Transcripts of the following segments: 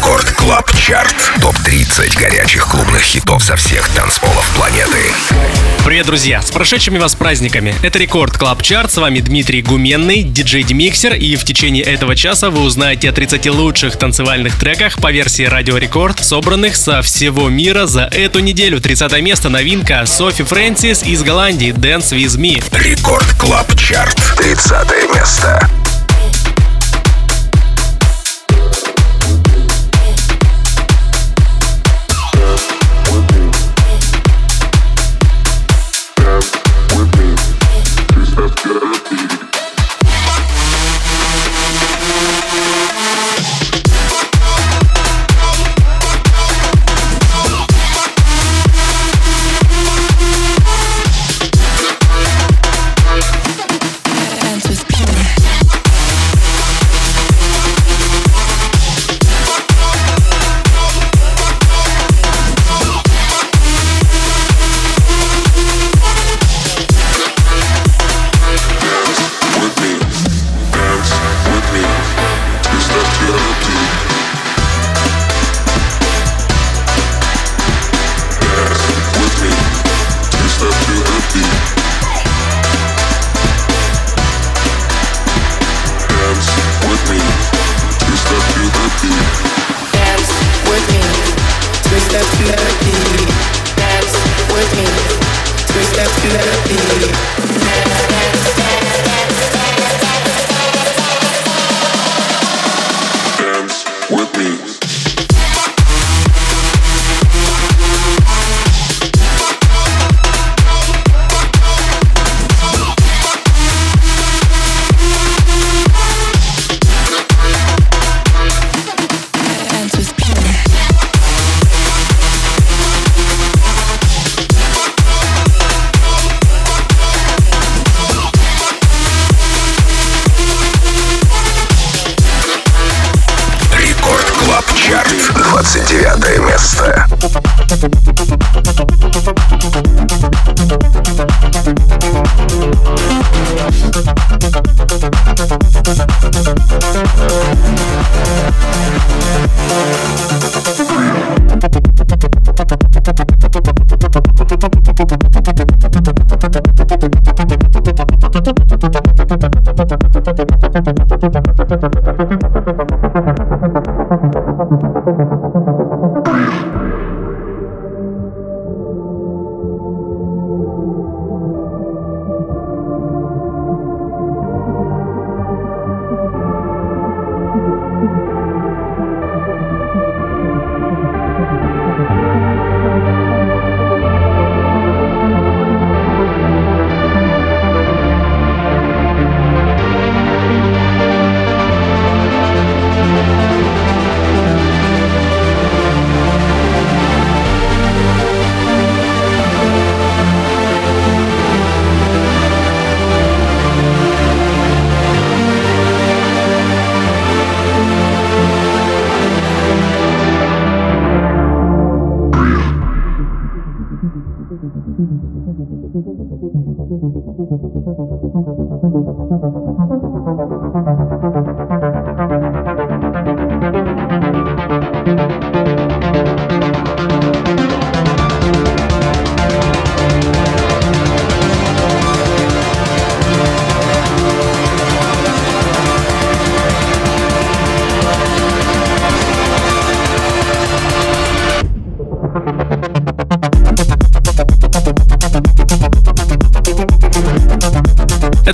Record Club Chart. Топ-30 горячих клубных хитов со всех танцполов планеты. Привет, друзья! С прошедшими вас праздниками! Это Record Club Chart, с вами Дмитрий Гуменный, диджей Demixer, и в течение этого часа вы узнаете о 30 лучших танцевальных треках по версии Радио Рекорд, собранных со всего мира за эту неделю. 30 место новинка Sophie Francis из Голландии Dance With Me. Record Club Chart. 30 место.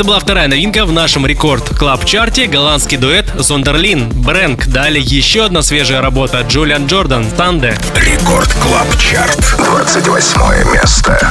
Была вторая новинка в нашем рекорд клаб чарте голландский дуэт Зондерлин Брэнк. Далее еще одна свежая работа Джулиан Джордан Танде. Рекорд клаб чарт 28 место.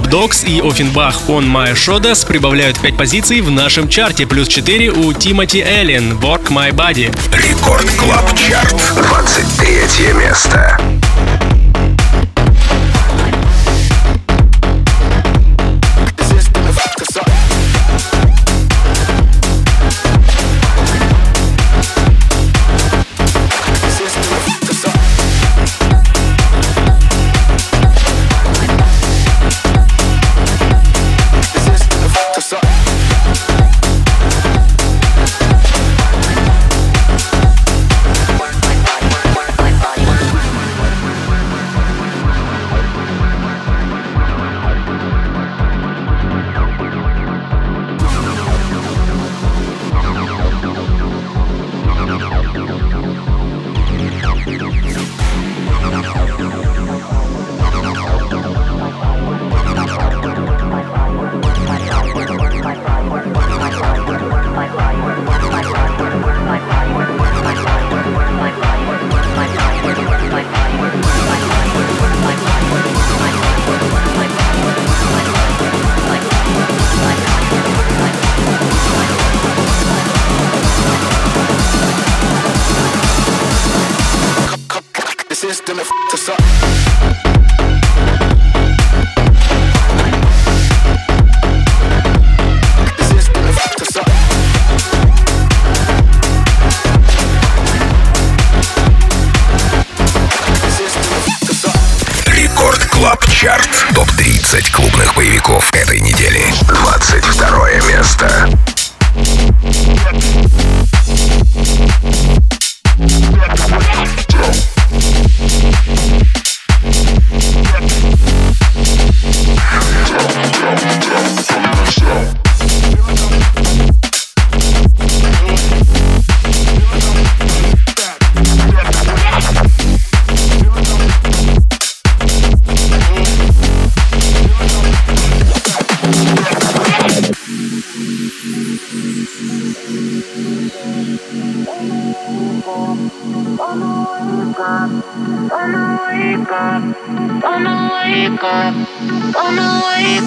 Dubdogz и Ofenbach On My Shoulders прибавляют 5 позиций в нашем чарте, плюс 4 у Timothy Allen Work My Body. Record Club Chart, 23 место.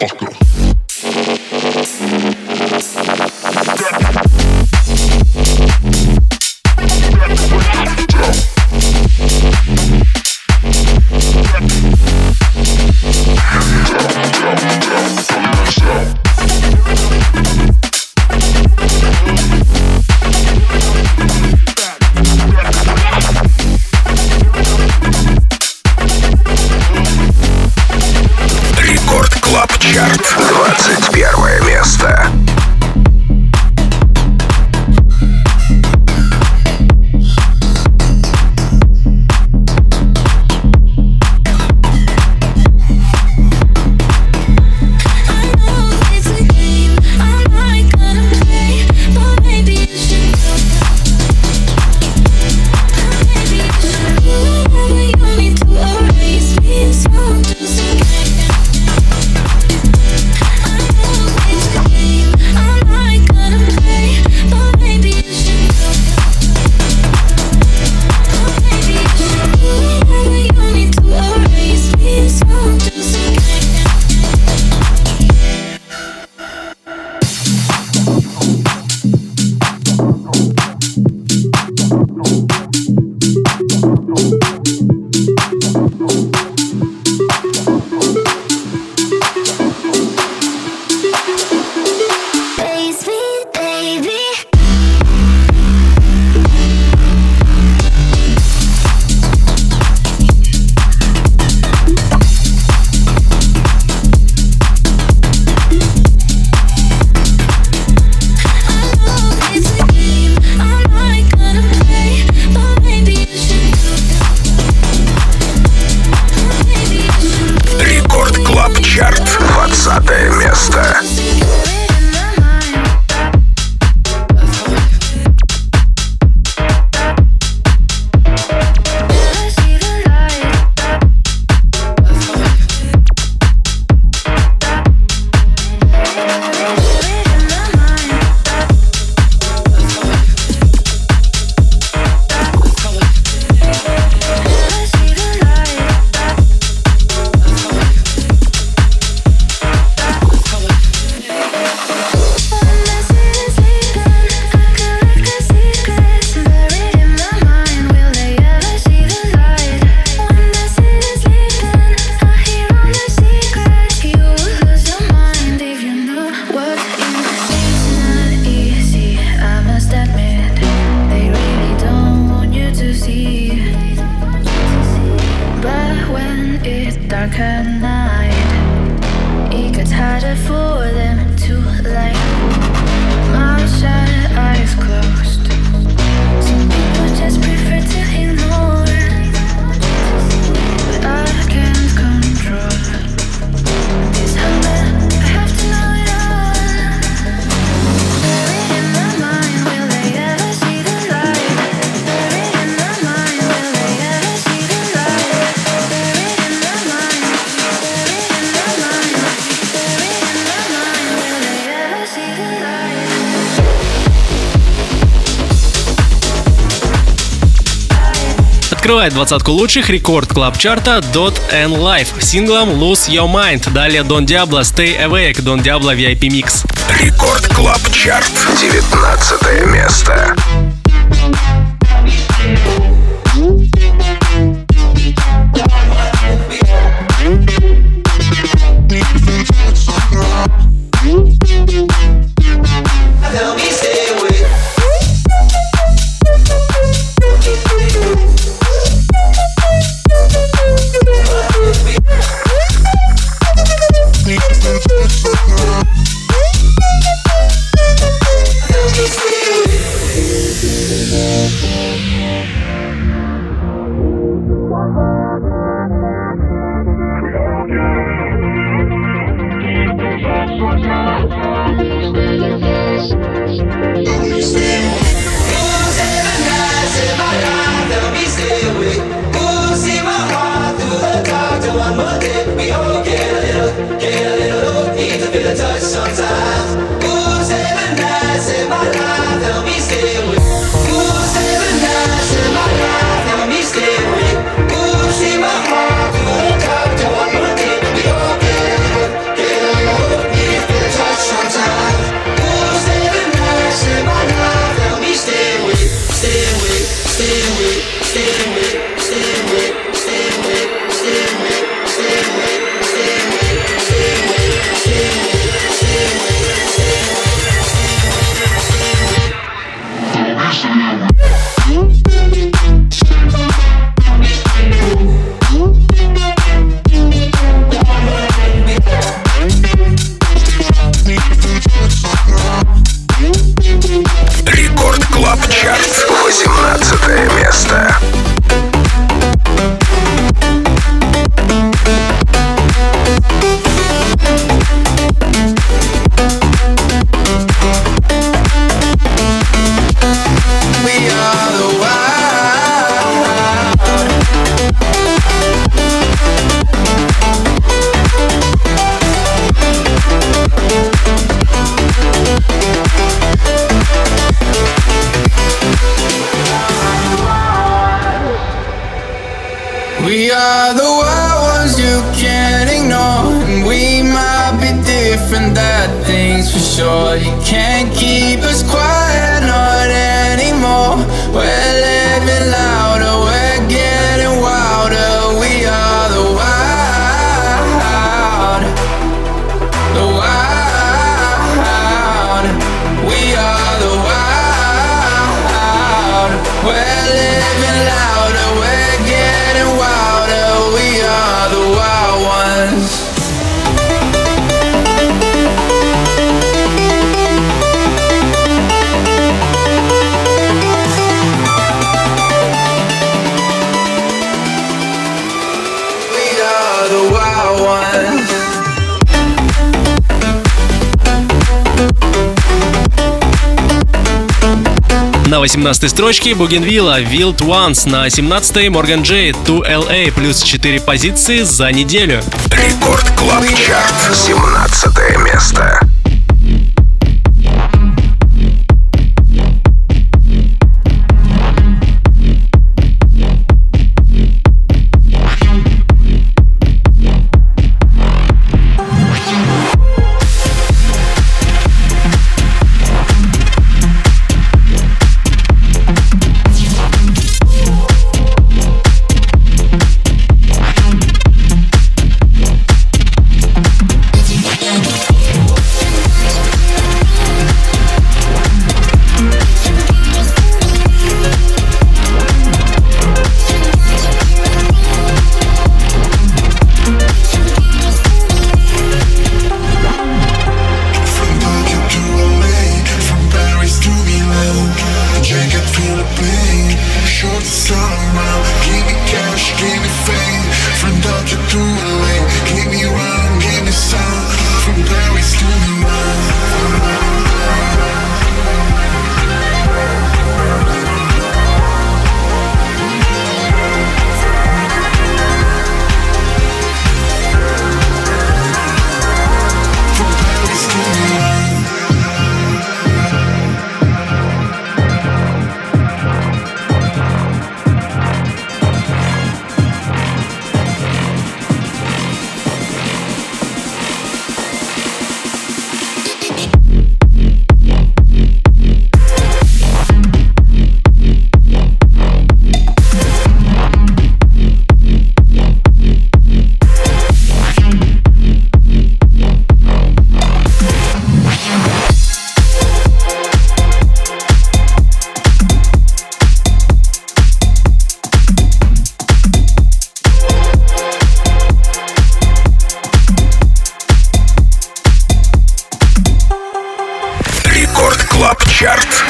Fuck Открывает двадцатку лучших Record Club Chart а Dot and Life синглом Lose Your Mind. Далее Don Diablo Stay Awake, Don Diablo VIP Mix. Record Club Chart, 19 место. Let's go. На 18 строчке Bougenvilla Wild Ones. На 17 Морган Джей 2LA плюс 4 позиции за неделю. Record Club Chart. 17 место. Рекорд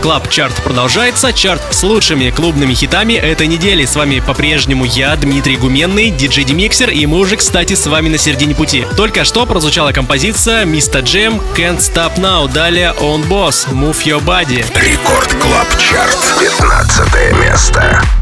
Club Chart продолжается. Чарт с лучшими клубными хитами этой недели. С вами по-прежнему я, Дмитрий Гуменный, диджей Demixer, и мы уже, кстати, с вами на середине пути. Только что прозвучала композиция Mr. Jam Can't Stop Now. Далее Öwnboss Move Your Body. Record Club Chart. 15 место.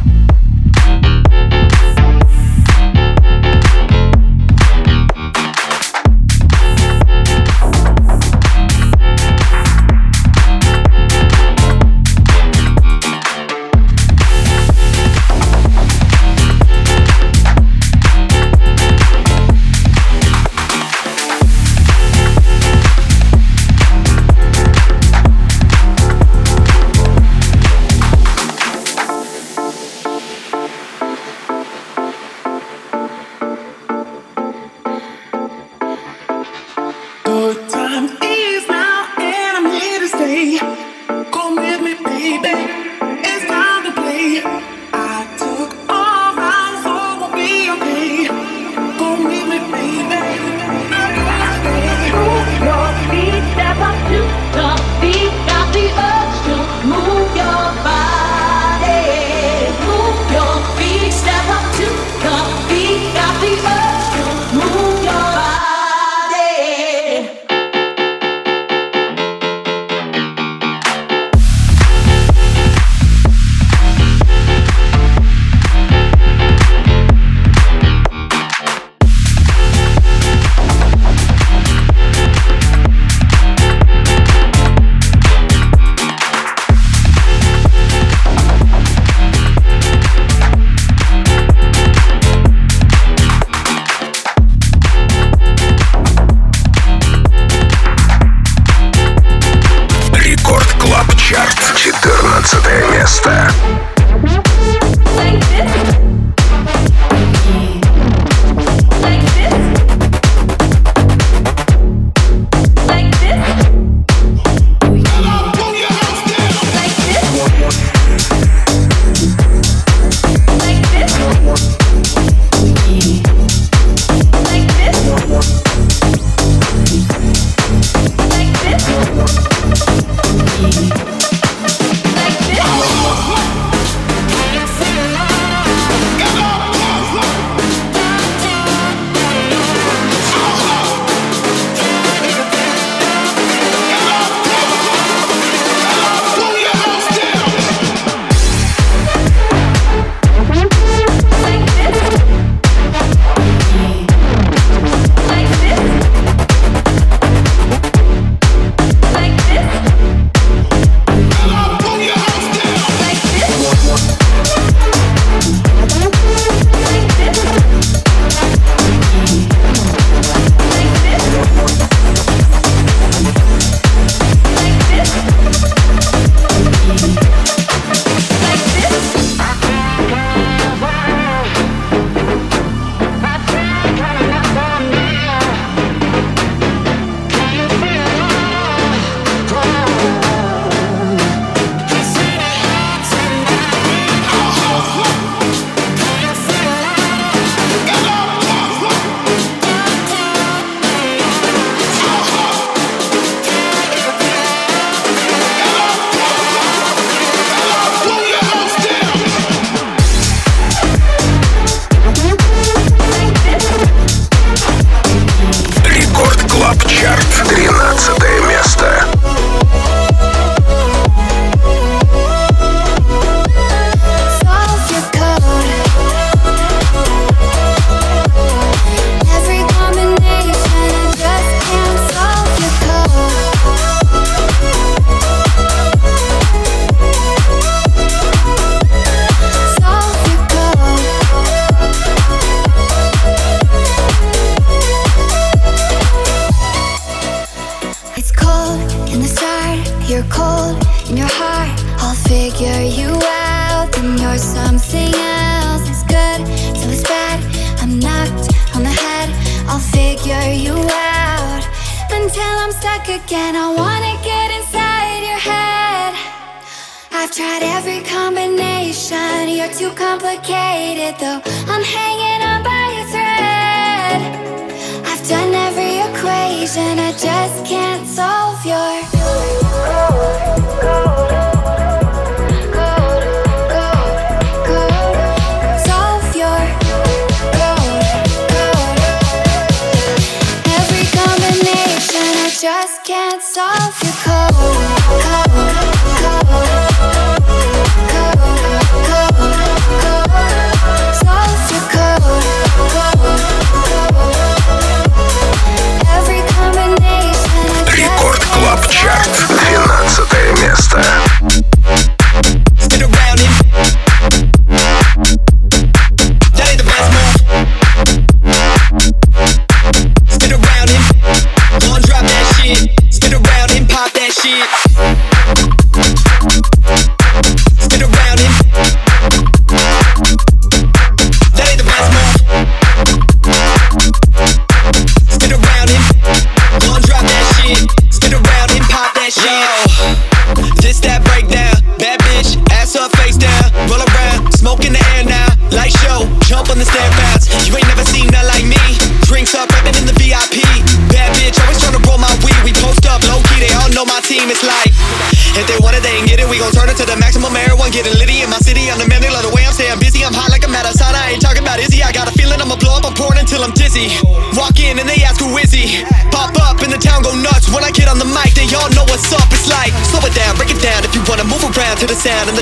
just can't solve your cold.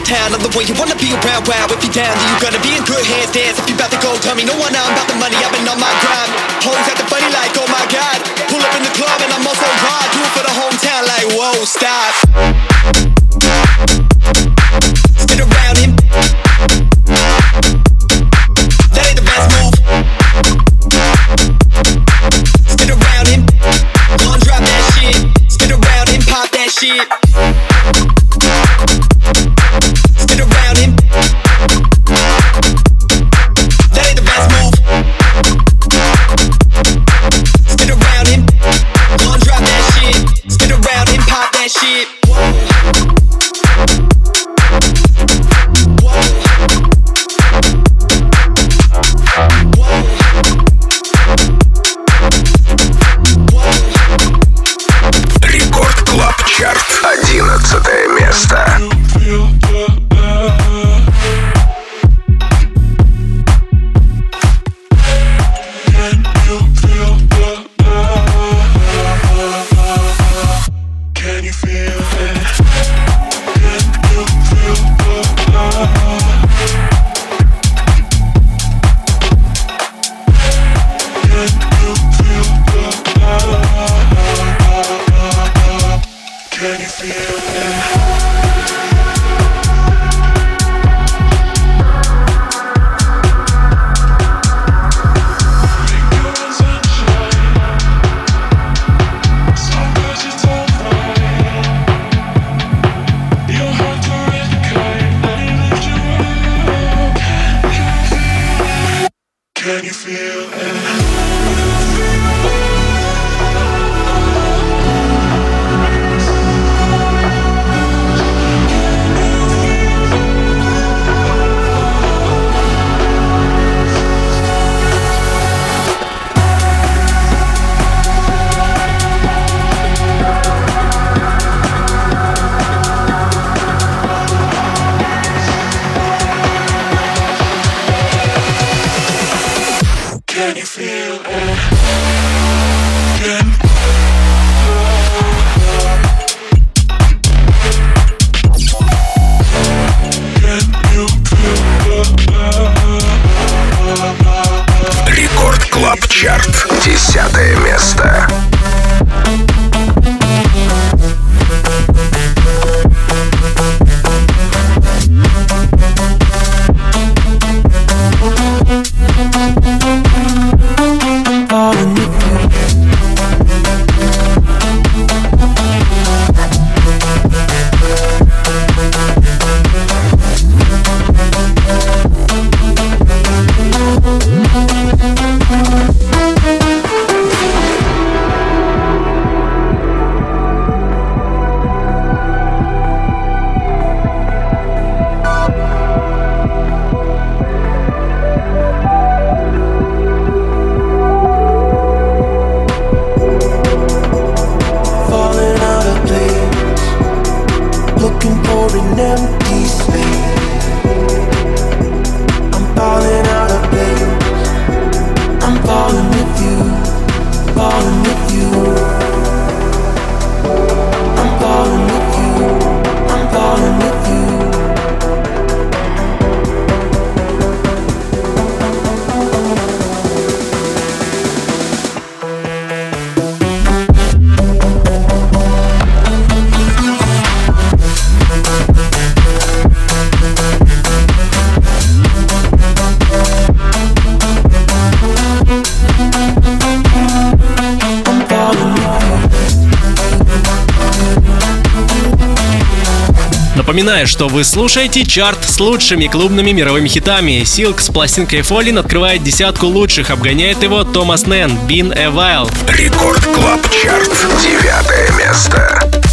Town of the way you wanna be around. Wow, if you down, then you gonna be in good hands. Dance if you about to go, tell me no one. I'm about the money, I've been on my grind. Hoes the funny like, oh my god. Pull up in the club and I'm also hard. Do it for the hometown, like whoa, stop. I'm falling with you, falling with you. Напоминаю, что вы слушаете чарт с лучшими клубными мировыми хитами. Silk с пластинкой Fallin' открывает десятку лучших, обгоняет его Томас Нэн, a While. Record Club Chart. Девятое место.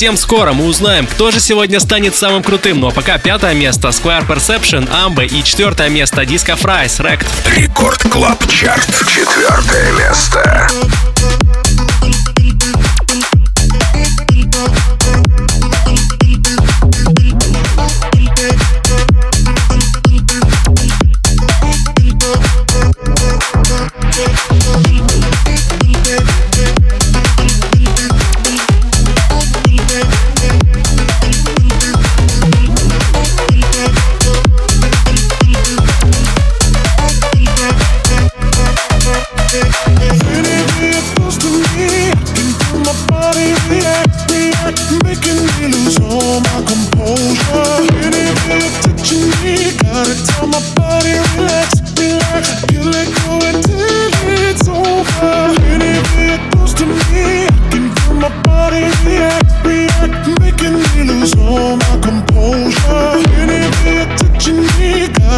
Совсем скоро мы узнаем, кто же сегодня станет самым крутым. Ну а пока пятое место Square Perception, Ambe и четвертое место Disco Fries, Rect. Record Club Chart. Четвертое место.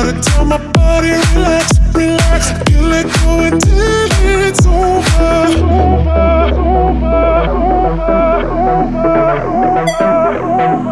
gotta tell my body, relax, relax. Can't let go until it's over. over, over, over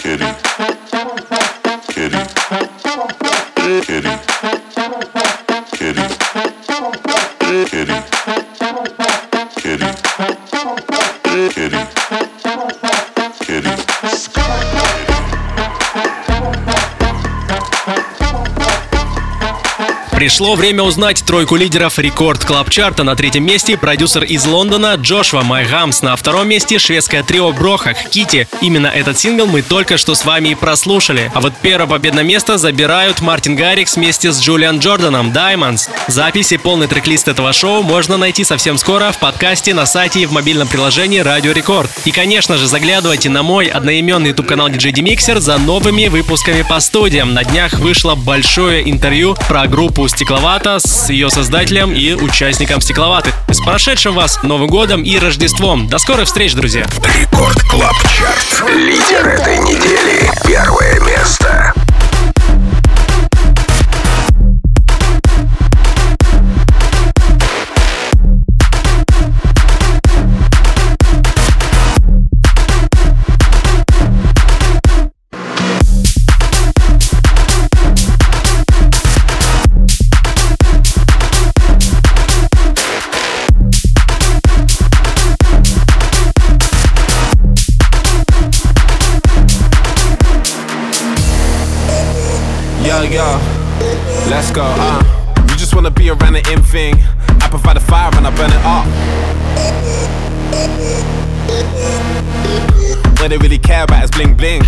kitty, kitty, kitty. Пришло время узнать тройку лидеров рекорд клаб чарта На третьем месте продюсер из Лондона Джошуа Майгамс. На втором месте шведское трио Брохак Кити. Именно этот сингл мы только что с вами и прослушали. А вот первое победное место забирают Мартин Гаррикс вместе с Джулиан Джорданом Diamonds. Записи полный трек-лист этого шоу можно найти совсем скоро в подкасте на сайте и в мобильном приложении Радио Рекорд. И, конечно же, заглядывайте на мой одноименный YouTube-канал DJ Demixer за новыми выпусками по студиям. На днях вышло большое интервью про группу Стекловата с ее создателем и участником Стекловаты. С прошедшим вас Новым годом и Рождеством. До скорых встреч, друзья! Record Club Chart. Лидер этой недели. Первое место. Let's go, uh. You just wanna be around the in thing. I provide the fire and I burn it up. What they really care about is bling bling.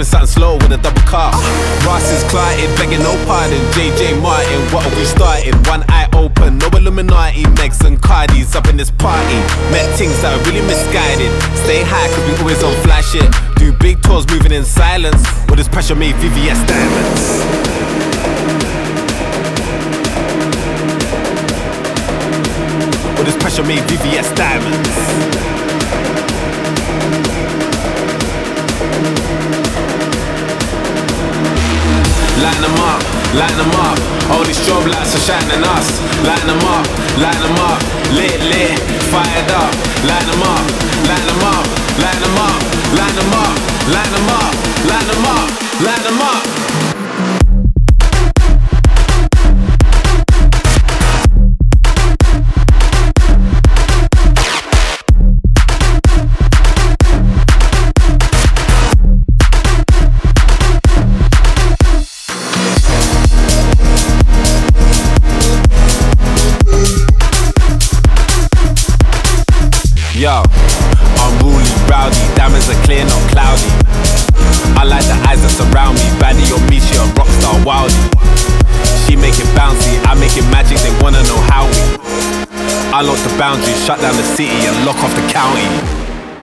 Sipping something slow with a double cup. Ross is clotted, begging no pardon. JJ Martin, what have we started? One eye open, no Illuminati, Megs and Cardis up in this party. Met things that are really misguided. Stay high, cause we always on flash shit. Do big tours moving in silence. All this pressure made VVS diamonds. All this pressure made VVS diamonds. Line them up, line them up. All these strobe lights are shining us. Line them up, line them up. Lit, lit, fired up. Line them up, line them up, line them up, line them up, line them up, line them up, lock the boundaries, shut down the city and lock off the county.